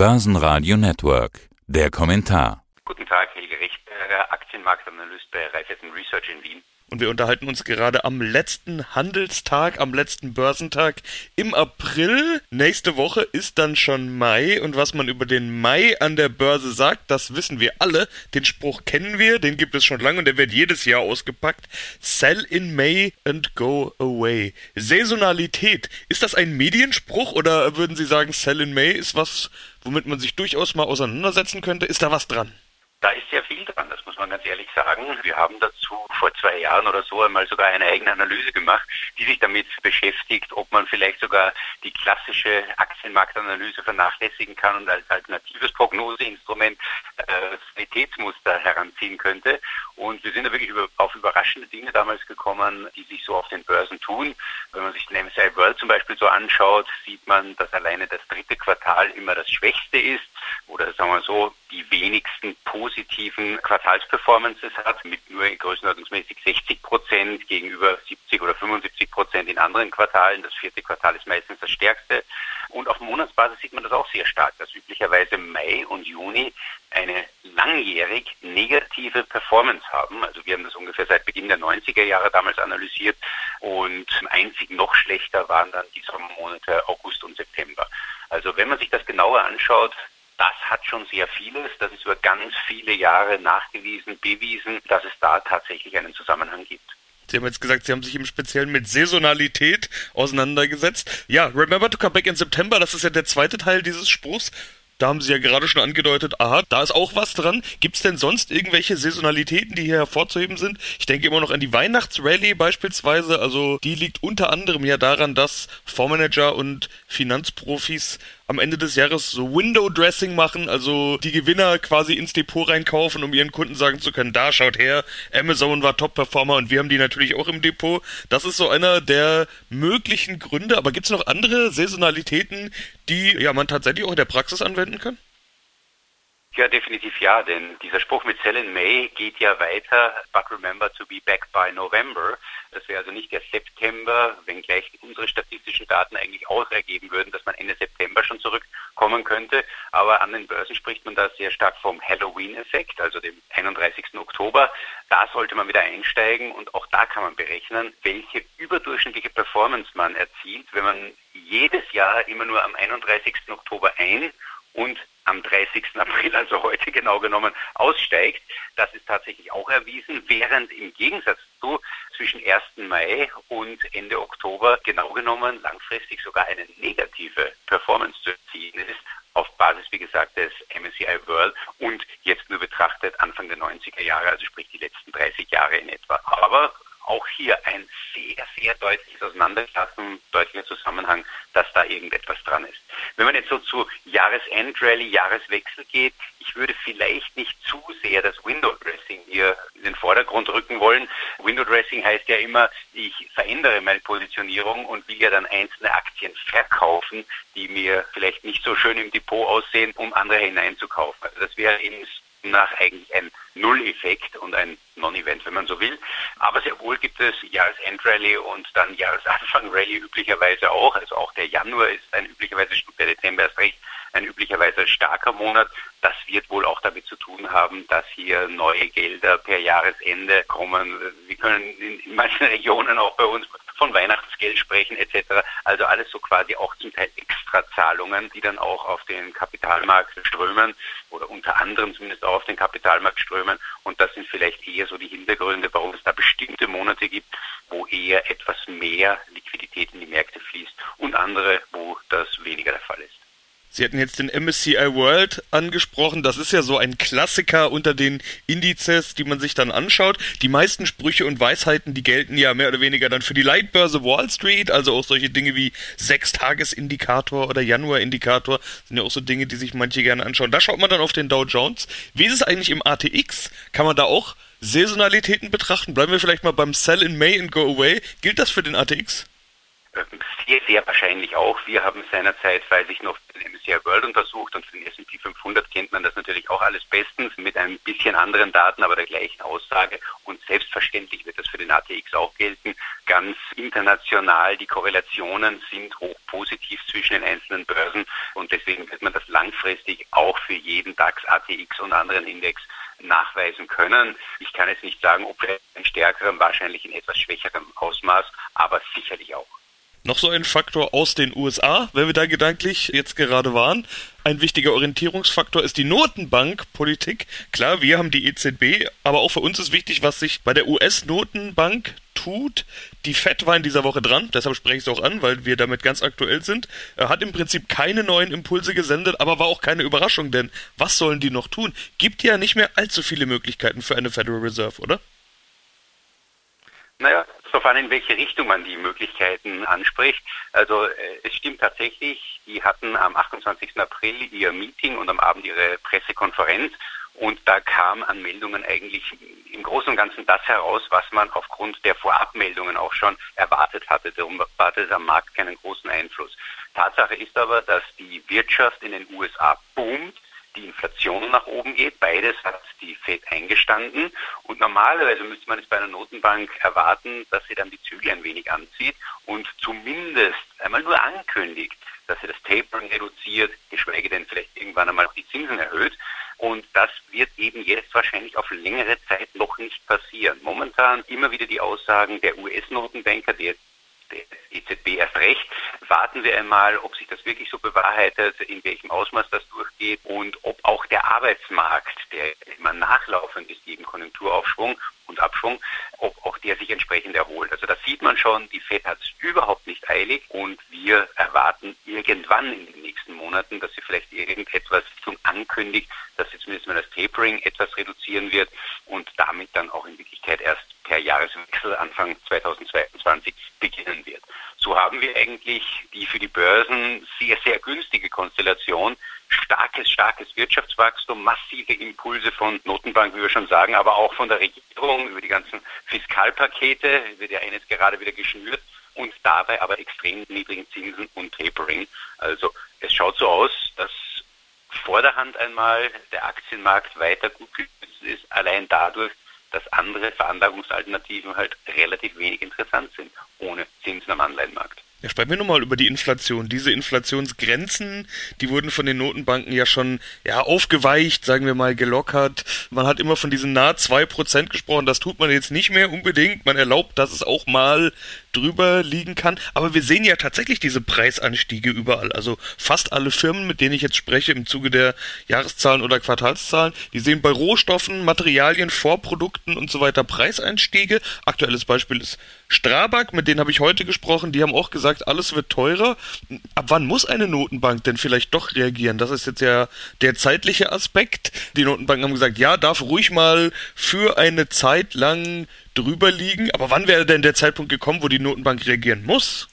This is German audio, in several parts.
Börsenradio Network. Der Kommentar. Guten Tag, Helge Rechtberger, Aktienmarktanalyst bei Raiffeisen Research in Wien. Und wir unterhalten uns gerade am letzten Handelstag, am letzten Börsentag im April. Nächste Woche ist dann schon Mai. Und was man über den Mai an der Börse sagt, das wissen wir alle. Den Spruch kennen wir, den gibt es schon lange und der wird jedes Jahr ausgepackt. Sell in May and go away. Saisonalität. Ist das ein Medienspruch oder würden Sie sagen, Sell in May ist was, womit man sich durchaus mal auseinandersetzen könnte? Ist da was dran? Da ist sehr viel dran, das muss man ganz ehrlich sagen. Wir haben dazu vor zwei Jahren oder so einmal sogar eine eigene Analyse gemacht, die sich damit beschäftigt, ob man vielleicht sogar die klassische Aktienmarktanalyse vernachlässigen kann und als alternatives Prognoseinstrument äh, Qualitätsmuster heranziehen könnte. Und wir sind da wirklich über, auf überraschende Dinge damals gekommen, die sich so auf den Börsen tun. Wenn man sich den MSCI World zum Beispiel so anschaut, sieht man, dass alleine das dritte Quartal immer das schwächste ist oder sagen wir so, die wenigsten positiven Quartalsperformances hat, mit nur größenordnungsmäßig 60 Prozent gegenüber 70 oder 75 Prozent in anderen Quartalen. Das vierte Quartal ist meistens das stärkste. Und auf Monatsbasis sieht man das auch sehr stark, dass üblicherweise Mai und Juni eine langjährig negative Performance haben. Also wir haben das ungefähr seit Beginn der 90er Jahre damals analysiert und einzig noch schlechter waren dann die Sommermonate August und September. Also wenn man sich das genauer anschaut, das hat schon sehr vieles. Das ist über ganz viele Jahre nachgewiesen, bewiesen, dass es da tatsächlich einen Zusammenhang gibt. Sie haben jetzt gesagt, Sie haben sich im Speziellen mit Saisonalität auseinandergesetzt. Ja, Remember to come back in September, das ist ja der zweite Teil dieses Spruchs. Da haben Sie ja gerade schon angedeutet, aha, da ist auch was dran. Gibt es denn sonst irgendwelche Saisonalitäten, die hier hervorzuheben sind? Ich denke immer noch an die Weihnachtsrallye beispielsweise. Also die liegt unter anderem ja daran, dass Fondsmanager und Finanzprofis am Ende des Jahres so Window-Dressing machen, also die Gewinner quasi ins Depot reinkaufen, um ihren Kunden sagen zu können, da schaut her, Amazon war Top-Performer und wir haben die natürlich auch im Depot. Das ist so einer der möglichen Gründe, aber gibt es noch andere Saisonalitäten, die ja man tatsächlich auch in der Praxis anwenden kann? Ja, definitiv ja, denn dieser Spruch mit Sell in May geht ja weiter, but remember to be back by November. Das wäre also nicht der September, wenngleich unsere statistischen Daten eigentlich auch ergeben würden, dass man Ende September schon zurückkommen könnte. Aber an den Börsen spricht man da sehr stark vom Halloween-Effekt, also dem 31. Oktober. Da sollte man wieder einsteigen und auch da kann man berechnen, welche überdurchschnittliche Performance man erzielt, wenn man jedes Jahr immer nur am 31. Oktober ein und am 30. April, also heute genau genommen, aussteigt. Das ist tatsächlich auch erwiesen, während im Gegensatz zu zwischen 1. Mai und Ende Oktober genau genommen langfristig sogar eine negative Performance zu erzielen ist, auf Basis, wie gesagt, des MSCI World und jetzt nur betrachtet Anfang der 90er Jahre, also sprich die letzten 30 Jahre in etwa. Aber auch hier ein sehr, sehr deutliches Auseinanderklassen, deutlicher Zusammenhang, dass da irgendetwas dran ist. Wenn man jetzt so zu Jahresendrallye, Jahreswechsel geht, ich würde vielleicht nicht zu sehr das Window Dressing hier in den Vordergrund rücken wollen. Window Dressing heißt ja immer, ich verändere meine Positionierung und will ja dann einzelne Aktien verkaufen, die mir vielleicht nicht so schön im Depot aussehen, um andere hineinzukaufen. Also das wäre eben nach eigentlich ein Null-Effekt und ein Non-Event, wenn man so will. Aber sehr wohl gibt es Jahresend-Rallye und dann Jahresanfang-Rallye üblicherweise auch. Also auch der Januar ist ein üblicherweise, der Dezember ist recht, ein üblicherweise starker Monat. Das wird wohl auch damit zu tun haben, dass hier neue Gelder per Jahresende kommen. Wir können in manchen Regionen auch bei uns von Weihnachtsgeld sprechen etc. Also alles so quasi auch zum Teil Extrazahlungen, die dann auch auf den Kapitalmarkt strömen oder unter anderem zumindest auch auf den Kapitalmarkt strömen. Und das sind vielleicht eher so die Hintergründe, warum es da bestimmte Monate gibt, wo eher etwas mehr Liquidität in die Märkte fließt und andere, wo das weniger der Fall ist. Sie hatten jetzt den MSCI World angesprochen. Das ist ja so ein Klassiker unter den Indizes, die man sich dann anschaut. Die meisten Sprüche und Weisheiten, die gelten ja mehr oder weniger dann für die Leitbörse Wall Street, also auch solche Dinge wie Sechstagesindikator oder Januarindikator sind ja auch so Dinge, die sich manche gerne anschauen. Da schaut man dann auf den Dow Jones. Wie ist es eigentlich im ATX? Kann man da auch Saisonalitäten betrachten? Bleiben wir vielleicht mal beim Sell in May and Go Away. Gilt das für den ATX? Sehr, sehr wahrscheinlich auch. Wir haben seinerzeit, weiß ich noch, den MSCI World untersucht und für den S&P 500 kennt man das natürlich auch alles bestens mit ein bisschen anderen Daten, aber der gleichen Aussage. Und selbstverständlich wird das für den ATX auch gelten. Ganz international, die Korrelationen sind hoch positiv zwischen den einzelnen Börsen und deswegen wird man das langfristig auch für jeden DAX, ATX und anderen Index nachweisen können. Ich kann jetzt nicht sagen, ob in stärkerem, wahrscheinlich in etwas schwächerem Ausmaß, aber sicherlich auch. Noch so ein Faktor aus den USA, wenn wir da gedanklich jetzt gerade waren. Ein wichtiger Orientierungsfaktor ist die Notenbankpolitik. Klar, wir haben die EZB, aber auch für uns ist wichtig, was sich bei der US-Notenbank tut. Die FED war in dieser Woche dran, deshalb spreche ich es auch an, weil wir damit ganz aktuell sind. Er hat im Prinzip keine neuen Impulse gesendet, aber war auch keine Überraschung, denn was sollen die noch tun? Gibt ja nicht mehr allzu viele Möglichkeiten für eine Federal Reserve, oder? Naja, darauf an, in welche Richtung man die Möglichkeiten anspricht. Also äh, es stimmt tatsächlich, die hatten am 28. April ihr Meeting und am Abend ihre Pressekonferenz und da kam an Meldungen eigentlich im Großen und Ganzen das heraus, was man aufgrund der Vorabmeldungen auch schon erwartet hatte. Darum erwartet am Markt keinen großen Einfluss. Tatsache ist aber, dass die Wirtschaft in den USA boomt die Inflation nach oben geht. Beides hat die Fed eingestanden. Und normalerweise müsste man es bei einer Notenbank erwarten, dass sie dann die Zügel ein wenig anzieht und zumindest einmal nur ankündigt, dass sie das Tapering reduziert, geschweige denn vielleicht irgendwann einmal auch die Zinsen erhöht. Und das wird eben jetzt wahrscheinlich auf längere Zeit noch nicht passieren. Momentan immer wieder die Aussagen der US-Notenbanker, erst recht. Warten wir einmal, ob sich das wirklich so bewahrheitet, in welchem Ausmaß das durchgeht und ob auch der Arbeitsmarkt, der immer nachlaufend ist, jedem Konjunkturaufschwung und Abschwung, ob auch der sich entsprechend erholt. Also das sieht man schon, die FED hat es überhaupt nicht eilig und wir erwarten irgendwann in den nächsten Monaten, dass sie vielleicht irgendetwas zum ankündigt, dass sie zumindest mal das Tapering etwas reduzieren wird und damit dann auch in Wirklichkeit erst per Jahreswechsel Anfang 2022 beginnen wird. So haben wir eigentlich die für die Börsen sehr, sehr günstige Konstellation. Starkes, starkes Wirtschaftswachstum, massive Impulse von Notenbank, wie wir schon sagen, aber auch von der Regierung über die ganzen Fiskalpakete, wird ja eines gerade wieder geschnürt und dabei aber extrem niedrigen Zinsen und Tapering. Also es schaut so aus, dass vor der Hand einmal der Aktienmarkt weiter gut ist, allein dadurch, dass andere Veranlagungsalternativen halt relativ wenig interessant sind, ohne Zinsen am Anleihenmarkt. Ja, sprechen wir nochmal über die Inflation. Diese Inflationsgrenzen, die wurden von den Notenbanken ja schon ja, aufgeweicht, sagen wir mal, gelockert. Man hat immer von diesen nahe zwei Prozent gesprochen. Das tut man jetzt nicht mehr unbedingt. Man erlaubt, dass es auch mal drüber liegen kann. Aber wir sehen ja tatsächlich diese Preisanstiege überall. Also fast alle Firmen, mit denen ich jetzt spreche im Zuge der Jahreszahlen oder Quartalszahlen, die sehen bei Rohstoffen, Materialien, Vorprodukten und so weiter Preiseinstiege. Aktuelles Beispiel ist Strabag, mit denen habe ich heute gesprochen, die haben auch gesagt, alles wird teurer. Ab wann muss eine Notenbank denn vielleicht doch reagieren? Das ist jetzt ja der zeitliche Aspekt. Die Notenbanken haben gesagt, ja, darf ruhig mal für eine Zeit lang drüber liegen. Aber wann wäre denn der Zeitpunkt gekommen, wo die Notenbank reagieren muss?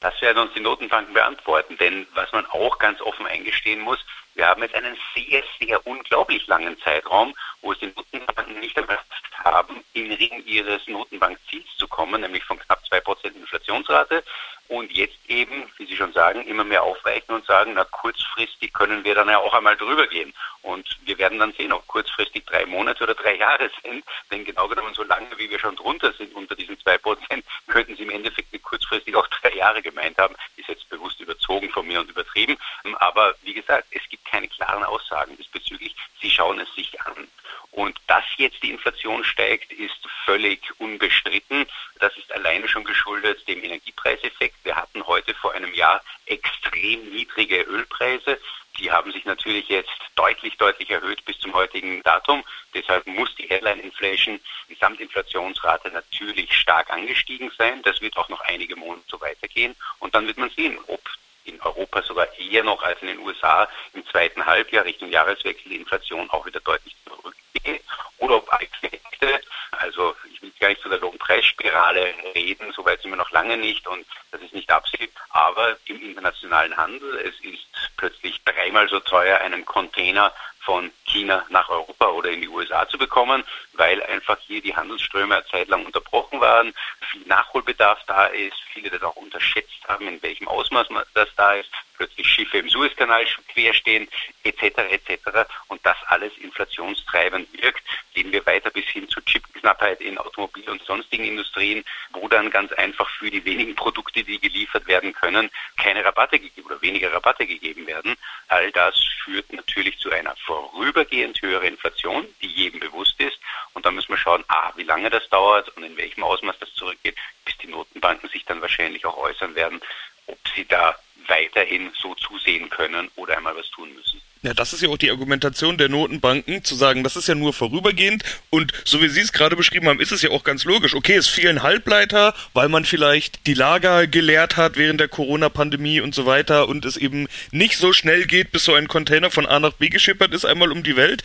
Das werden uns die Notenbanken beantworten, denn was man auch ganz offen eingestehen muss, wir haben jetzt einen sehr, sehr unglaublich langen Zeitraum, wo es die Notenbanken nicht ermöglicht haben, in Ring ihres Notenbankziels zu kommen, nämlich von knapp 2% Inflationsrate. Und jetzt eben, wie Sie schon sagen, immer mehr aufweichen und sagen, na kurzfristig können wir dann ja auch einmal drüber gehen. Und wir werden dann sehen, ob kurzfristig drei Monate oder drei Jahre sind. Denn genau genommen, so lange wie wir schon drunter sind unter diesen 2%, könnten Sie im Endeffekt mit kurzfristig auch drei Jahre gemeint haben. Ist jetzt bewusst überzogen von mir und übertrieben. Aber wie gesagt, es gibt keine klaren Aussagen diesbezüglich. Sie schauen es sich an. Und dass jetzt die Inflation steigt, ist völlig unbestritten. Das ist alleine schon geschuldet dem Energiepreiseffekt. Wir hatten heute vor einem Jahr extrem niedrige Ölpreise. Die haben sich natürlich jetzt deutlich, deutlich erhöht bis zum heutigen Datum. Deshalb muss die Headline Inflation, die Gesamtinflationsrate natürlich stark angestiegen sein. Das wird auch noch einige Monate so weitergehen. Und dann wird man sehen, ob in Europa sogar eher noch als in den USA im zweiten Halbjahr Richtung Jahreswechsel die Inflation auch wieder deutlich zurückgeht oder ob Effekte, also will gar nicht zu der Lohnpreisspirale reden, soweit sind wir noch lange nicht und das ist nicht Absicht, aber im internationalen Handel, es ist plötzlich dreimal so teuer, einen Container von China nach Europa oder in die USA zu bekommen, weil einfach hier die Handelsströme eine Zeit lang unterbrochen waren, viel Nachholbedarf da ist, viele das auch unterschätzt haben, in welchem Ausmaß das da ist, plötzlich Schiffe im Suezkanal querstehen, etc. etc. Und das alles inflationstreibend wirkt, gehen wir weiter bis hin zu Chipknappheit in Automobil- und sonstigen Industrien, wo dann ganz einfach für die wenigen Produkte, die geliefert werden können, keine Rabatte gegeben oder weniger Rabatte gegeben werden. All das führt natürlich zu einer vorübergehend höheren Inflation, die jedem bewusst ist. Und da müssen wir schauen, a, wie lange das dauert und in welchem Ausmaß das zurückgeht, bis die Notenbanken sich dann wahrscheinlich auch äußern werden, ob sie da weiterhin so zusehen können oder einmal was tun müssen. Ja, das ist ja auch die Argumentation der Notenbanken, zu sagen, das ist ja nur vorübergehend und so wie Sie es gerade beschrieben haben, ist es ja auch ganz logisch. Okay, es fehlen Halbleiter, weil man vielleicht die Lager geleert hat während der Corona-Pandemie und so weiter und es eben nicht so schnell geht, bis so ein Container von A nach B geschippert ist, einmal um die Welt.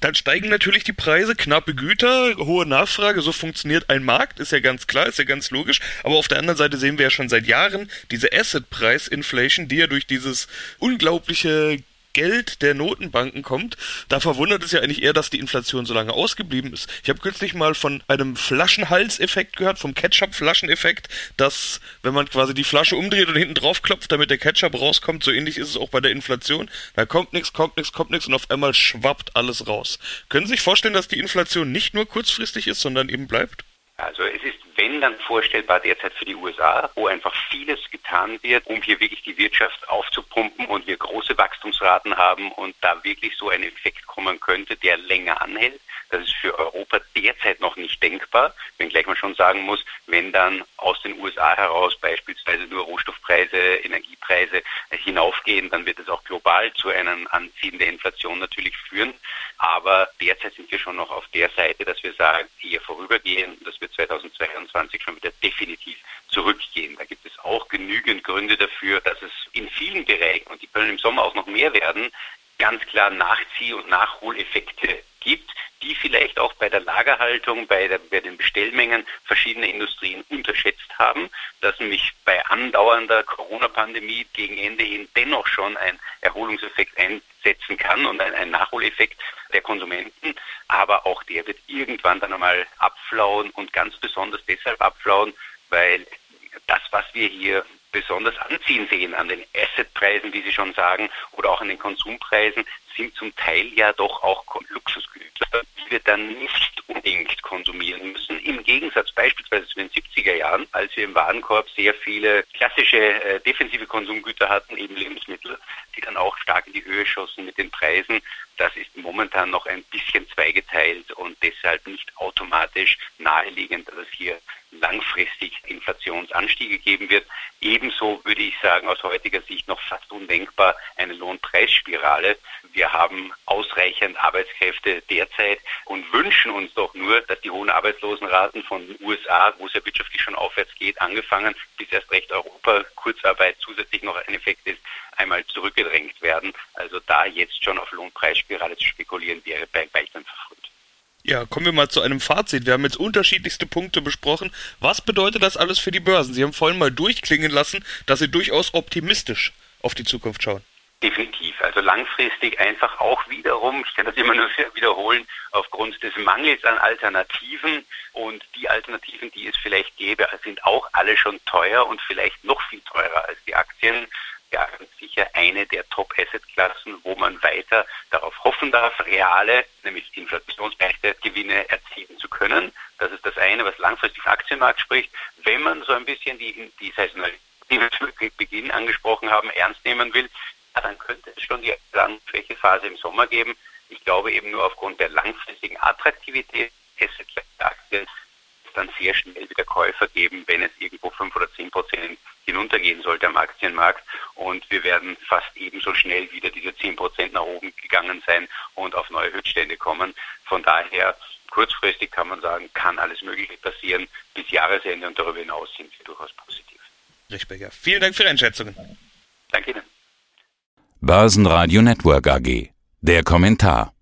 Dann steigen natürlich die Preise, knappe Güter, hohe Nachfrage, so funktioniert ein Markt, ist ja ganz klar, ist ja ganz logisch. Aber auf der anderen Seite sehen wir ja schon seit Jahren diese Asset-Price-Inflation, die ja durch dieses unglaubliche Geld der Notenbanken kommt. Da verwundert es ja eigentlich eher, dass die Inflation so lange ausgeblieben ist. Ich habe kürzlich mal von einem Flaschenhalseffekt gehört, vom Ketchup-Flascheneffekt, dass wenn man quasi die Flasche umdreht und hinten drauf klopft, damit der Ketchup rauskommt, so ähnlich ist es auch bei der Inflation. Da kommt nichts, kommt nichts, kommt nichts und auf einmal schwappt alles raus. Können Sie sich vorstellen, dass die Inflation nicht nur kurzfristig ist, sondern eben bleibt? Also es ist wenn dann vorstellbar derzeit für die USA, wo einfach vieles getan wird, um hier wirklich die Wirtschaft aufzupumpen und wir große Wachstumsraten haben und da wirklich so ein Effekt kommen könnte, der länger anhält. Das ist für Europa derzeit noch nicht denkbar, wenngleich man schon sagen muss, wenn dann aus den USA heraus beispielsweise nur Rohstoffpreise, Energiepreise hinaufgehen, dann wird es auch global zu einem Anziehen der Inflation natürlich führen. Aber derzeit sind wir schon noch auf der Seite, dass wir sagen, eher vorübergehend, das wird 2000 2020 schon wieder definitiv zurückgehen. Da gibt es auch genügend Gründe dafür, dass es in vielen Bereichen, und die können im Sommer auch noch mehr werden, ganz klar Nachzieh- und Nachholeffekte gibt, die vielleicht auch bei der Lagerhaltung, bei, der, bei den Bestellmengen verschiedener Industrien unterschätzt haben, dass nämlich bei andauernder Corona-Pandemie gegen Ende hin dennoch schon ein Erholungseffekt einsetzen kann und ein, ein Nachholeffekt. Der Konsument aber auch der wird irgendwann dann einmal abflauen und ganz besonders deshalb abflauen, weil das, was wir hier besonders anziehen sehen an den Assetpreisen, wie Sie schon sagen, oder auch an den Konsumpreisen, sind zum Teil ja doch auch Luxusgüter, die wir dann nicht unbedingt konsumieren müssen. Im Gegensatz beispielsweise zu den 70er Jahren, als wir im Warenkorb sehr viele klassische äh, defensive Konsumgüter hatten, eben Lebensmittel, die dann auch stark in die Höhe schossen mit den Preisen. Das ist momentan noch ein bisschen zweigeteilt und deshalb nicht automatisch naheliegend, dass es hier langfristig Inflationsanstiege geben wird. Ebenso würde ich sagen, aus heutiger Sicht noch fast undenkbar eine Lohnpreisspirale. Wir haben ausreichend Arbeitskräfte derzeit und wünschen uns doch nur, dass die hohen Arbeitslosenraten von den USA, wo es ja wirtschaftlich schon aufwärts geht, angefangen bis erst recht Europa, Kurzarbeit zusätzlich noch ein Effekt ist, einmal zurückgedrängt werden. Also da jetzt schon auf Lohnpreisspirale zu spekulieren, wäre bei weitem verfrüht. Ja, kommen wir mal zu einem Fazit. Wir haben jetzt unterschiedlichste Punkte besprochen. Was bedeutet das alles für die Börsen? Sie haben vorhin mal durchklingen lassen, dass Sie durchaus optimistisch auf die Zukunft schauen. Definitiv. Also langfristig einfach auch wiederum, ich kann das immer nur wiederholen, aufgrund des Mangels an Alternativen und die Alternativen, die es vielleicht gäbe, sind auch alle schon teuer und vielleicht noch viel teurer als die Aktien ja, sicher eine der Top-Asset-Klassen, wo man weiter darauf hoffen darf, reale, nämlich inflationsberechte Gewinne erzielen zu können. Das ist das eine, was langfristig im Aktienmarkt spricht. Wenn man so ein bisschen die, die Saisonalität, die wir zu Beginn angesprochen haben, ernst nehmen will, dann könnte es schon die Schwächephase im Sommer geben. Ich glaube eben nur aufgrund der langfristigen Attraktivität Asset-Aktien dann sehr schnell wieder Käufer geben, wenn es irgendwo fünf oder zehn Prozent hinuntergehen sollte am Aktienmarkt. Und wir werden fast ebenso schnell wieder diese 10 Prozent nach oben gegangen sein und auf neue Höchststände kommen. Von daher, kurzfristig kann man sagen, kann alles Mögliche passieren. Bis Jahresende und darüber hinaus sind wir durchaus positiv. Richtberger, vielen Dank für Ihre Einschätzungen. Danke Ihnen. Börsenradio Network AG. Der Kommentar.